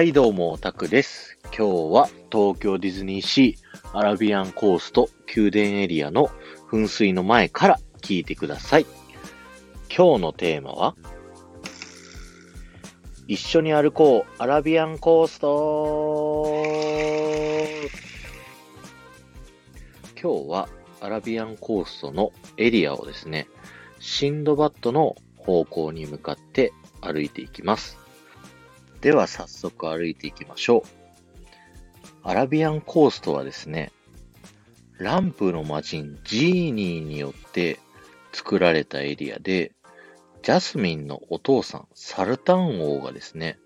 はい、どうも、オタクです。今日は東京ディズニーシーアラビアンコースト宮殿エリアの噴水の前から聞いてください。今日のテーマは、一緒に歩こう、アラビアンコースト今日はアラビアンコーストのエリアをですね、シンドバッドの方向に向かって歩いていきます。では早速歩いていきましょう。アラビアンコーストはですね、ランプの魔人ジーニーによって作られたエリアで、ジャスミンのお父さん、サルタン王がですね、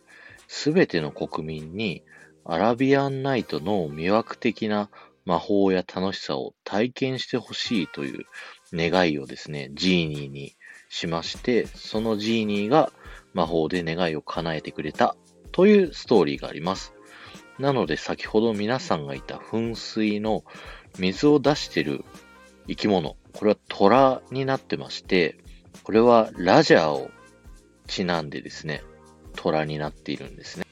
すべての国民にアラビアンナイトの魅惑的な魔法や楽しさを体験してほしいという願いをですね、ジーニーにしまして、そのジーニーが魔法で願いを叶えてくれたというストーリーがあります。なので先ほど皆さんがいた噴水の水を出してる生き物、これは虎になってまして、これはラジャーをちなんでですね、虎になっているんですね。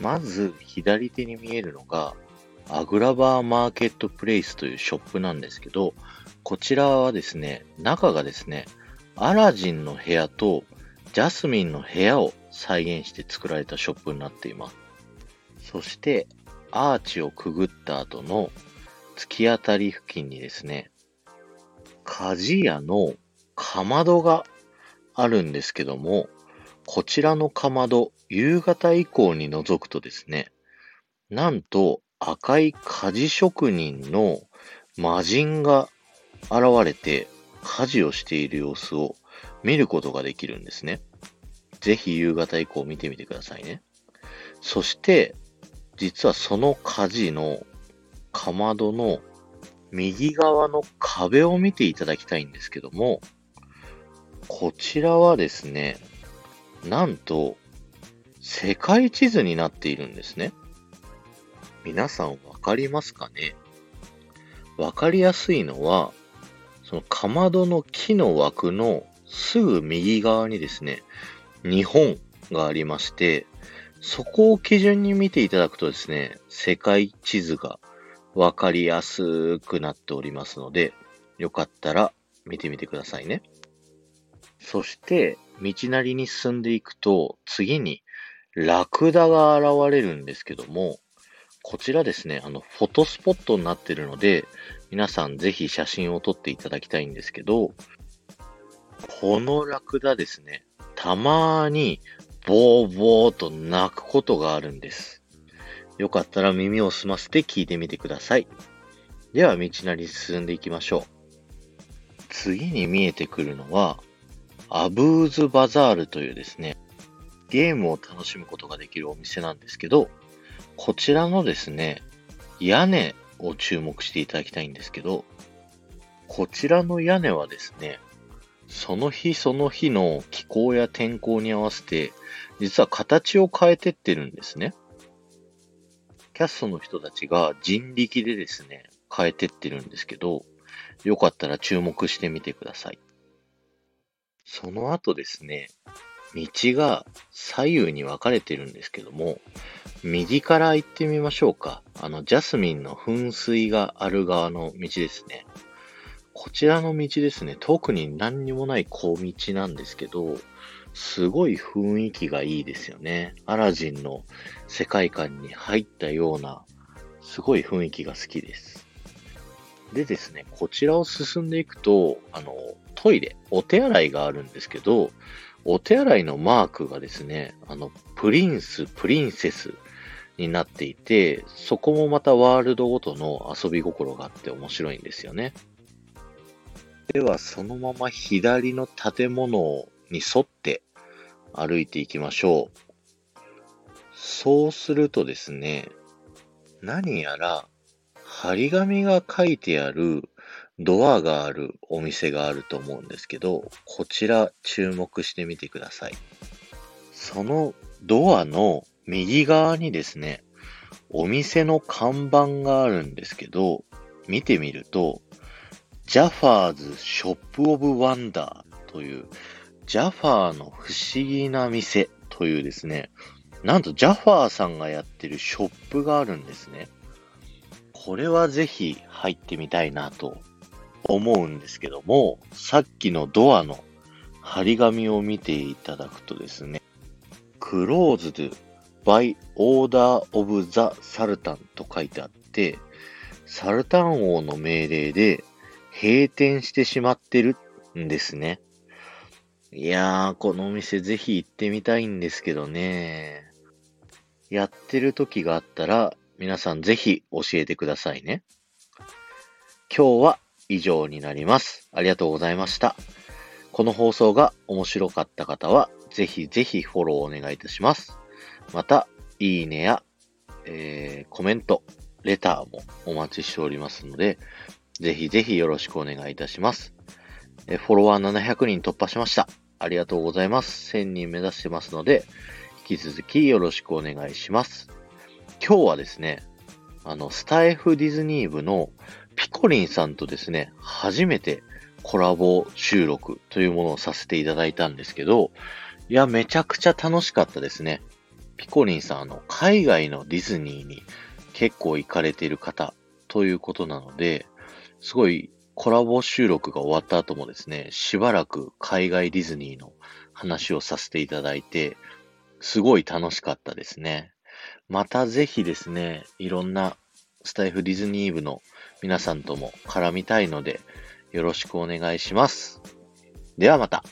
まず左手に見えるのが、アグラバーマーケットプレイスというショップなんですけど、こちらはですね、中がですね、アラジンの部屋とジャスミンの部屋を再現して作られたショップになっています。そして、アーチをくぐった後の突き当たり付近にですね、鍛冶屋のかまどがあるんですけども、こちらのかまど、夕方以降に覗くとですね、なんと赤い鍛冶職人の魔人が現れて家事をしている様子を見ることができるんですね。ぜひ夕方以降見てみてくださいね。そして、実はその火事のかまどの右側の壁を見ていただきたいんですけども、こちらはですね、なんと世界地図になっているんですね。皆さんわかりますかね？わかりやすいのは、そのかまどの木の枠のすぐ右側にですね、日本がありまして、そこを基準に見ていただくとですね、世界地図がわかりやすくなっておりますので、よかったら見てみてくださいね。そして、道なりに進んでいくと、次にラクダが現れるんですけども、こちらですね、あの、フォトスポットになってるので、皆さんぜひ写真を撮っていただきたいんですけど、このラクダですね、たまーにボーボーと鳴くことがあるんです。よかったら耳を澄ませて聞いてみてください。では道なり進んでいきましょう。次に見えてくるのは、アブーズバザールというですね、ゲームを楽しむことができるお店なんですけど、こちらのですね、屋根を注目していただきたいんですけど、こちらの屋根はですね、その日その日の気候や天候に合わせて、実は形を変えてってるんですね。キャストの人たちが人力でですね、変えてってるんですけど、よかったら注目してみてください。その後ですね、道が左右に分かれてるんですけども、右から行ってみましょうか。あの、ジャスミンの噴水がある側の道ですね。こちらの道ですね、特に何にもない小道なんですけど、すごい雰囲気がいいですよね。アラジンの世界観に入ったような、すごい雰囲気が好きです。でですね、こちらを進んでいくと、あの、トイレ、お手洗いがあるんですけど、お手洗いのマークがですね、あの、プリンス、プリンセスになっていて、そこもまたワールドごとの遊び心があって面白いんですよね。では、そのまま左の建物に沿って歩いていきましょう。そうするとですね、何やら張り紙が書いてあるドアがあるお店があると思うんですけど、こちら注目してみてください。そのドアの右側にですね、お店の看板があるんですけど、見てみると、ジャファーズショップオブワンダーという、ジャファーの不思議な店というですね、なんとジャファーさんがやってるショップがあるんですね。これはぜひ入ってみたいなと思うんですけども、さっきのドアの張り紙を見ていただくとですね、Closed by Order of the Sultan と書いてあって、サルタン王の命令で閉店してしまってるんですね。いやー、このお店ぜひ行ってみたいんですけどね。やってる時があったら、皆さんぜひ教えてくださいね。今日は以上になります。ありがとうございました。この放送が面白かった方は、ぜひぜひフォローお願いいたします。また、いいねや、えー、コメント、レターもお待ちしておりますので、ぜひぜひよろしくお願いいたします。えフォロワー700人突破しました。ありがとうございます。1000人目指してますので、引き続きよろしくお願いします。今日はですね、あの、スタイフディズニー部のピコリンさんとですね、初めてコラボ収録というものをさせていただいたんですけど、いや、めちゃくちゃ楽しかったですね。ピコリンさん、あの、海外のディズニーに結構行かれている方ということなので、すごいコラボ収録が終わった後もですね、しばらく海外ディズニーの話をさせていただいて、すごい楽しかったですね。またぜひですね、いろんなスタイフディズニー部の皆さんとも絡みたいので、よろしくお願いします。ではまた。